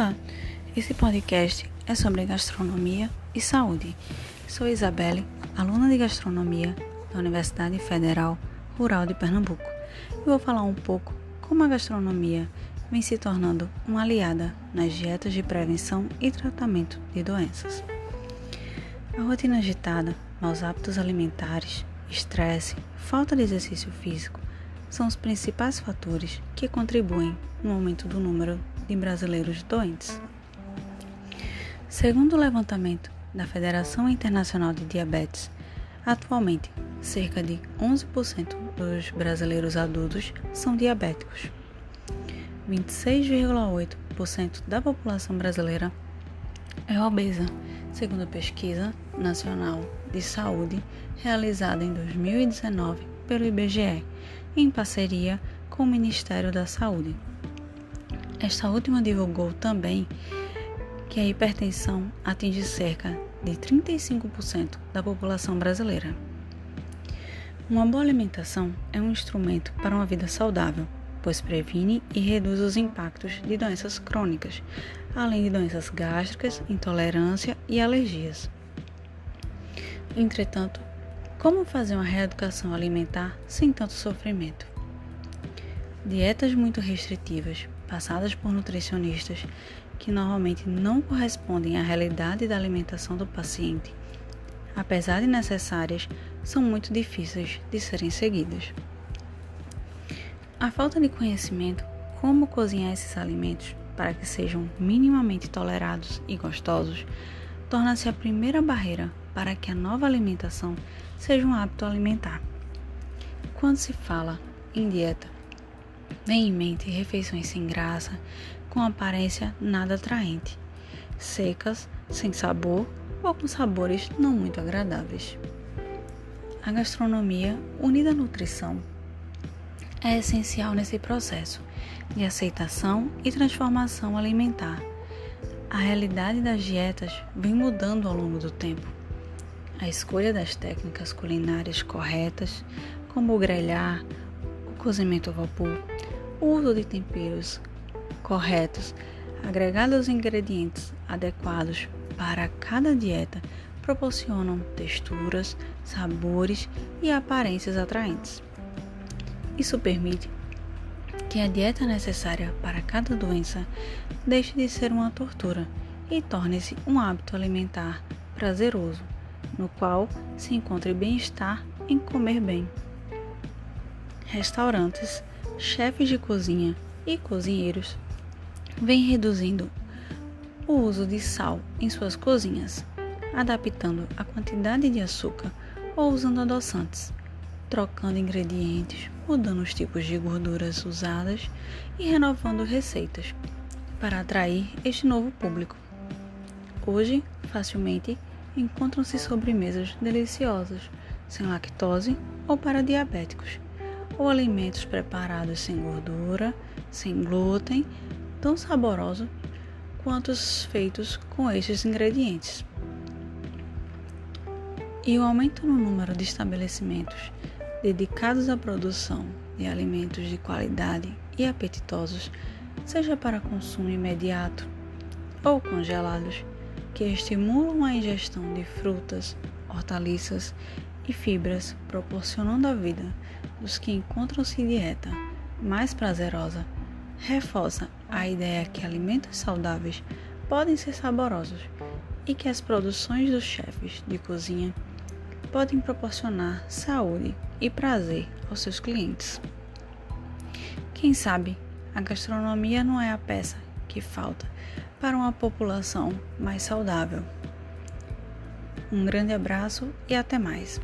Olá, esse podcast é sobre gastronomia e saúde. Sou Isabelle, aluna de gastronomia da Universidade Federal Rural de Pernambuco e vou falar um pouco como a gastronomia vem se tornando uma aliada nas dietas de prevenção e tratamento de doenças. A rotina agitada, maus hábitos alimentares, estresse, falta de exercício físico são os principais fatores que contribuem no aumento do número de brasileiros doentes. Segundo o levantamento da Federação Internacional de Diabetes, atualmente cerca de 11% dos brasileiros adultos são diabéticos. 26,8% da população brasileira é obesa, segundo a pesquisa nacional de saúde realizada em 2019 pelo IBGE, em parceria com o Ministério da Saúde. Esta última divulgou também que a hipertensão atinge cerca de 35% da população brasileira. Uma boa alimentação é um instrumento para uma vida saudável, pois previne e reduz os impactos de doenças crônicas, além de doenças gástricas, intolerância e alergias. Entretanto, como fazer uma reeducação alimentar sem tanto sofrimento? Dietas muito restritivas, passadas por nutricionistas que normalmente não correspondem à realidade da alimentação do paciente, apesar de necessárias, são muito difíceis de serem seguidas. A falta de conhecimento como cozinhar esses alimentos para que sejam minimamente tolerados e gostosos torna-se a primeira barreira para que a nova alimentação seja um hábito alimentar. Quando se fala em dieta, vem em mente refeições sem graça, com aparência nada atraente, secas, sem sabor ou com sabores não muito agradáveis. A gastronomia, unida à nutrição, é essencial nesse processo de aceitação e transformação alimentar a realidade das dietas vem mudando ao longo do tempo. A escolha das técnicas culinárias corretas, como o grelhar, cozimento a vapor, uso de temperos corretos, agregados aos ingredientes adequados para cada dieta, proporcionam texturas, sabores e aparências atraentes. Isso permite que a dieta necessária para cada doença deixe de ser uma tortura e torne-se um hábito alimentar prazeroso, no qual se encontre bem-estar em comer bem. Restaurantes, chefes de cozinha e cozinheiros vêm reduzindo o uso de sal em suas cozinhas, adaptando a quantidade de açúcar ou usando adoçantes trocando ingredientes, mudando os tipos de gorduras usadas e renovando receitas para atrair este novo público. Hoje, facilmente encontram-se sobremesas deliciosas, sem lactose ou para diabéticos, ou alimentos preparados sem gordura, sem glúten, tão saborosos quanto os feitos com estes ingredientes. E o aumento no número de estabelecimentos dedicados à produção de alimentos de qualidade e apetitosos, seja para consumo imediato ou congelados, que estimulam a ingestão de frutas, hortaliças e fibras, proporcionando a vida dos que encontram-se dieta mais prazerosa, reforça a ideia que alimentos saudáveis podem ser saborosos e que as produções dos chefes de cozinha podem proporcionar saúde e prazer aos seus clientes. Quem sabe a gastronomia não é a peça que falta para uma população mais saudável. Um grande abraço e até mais.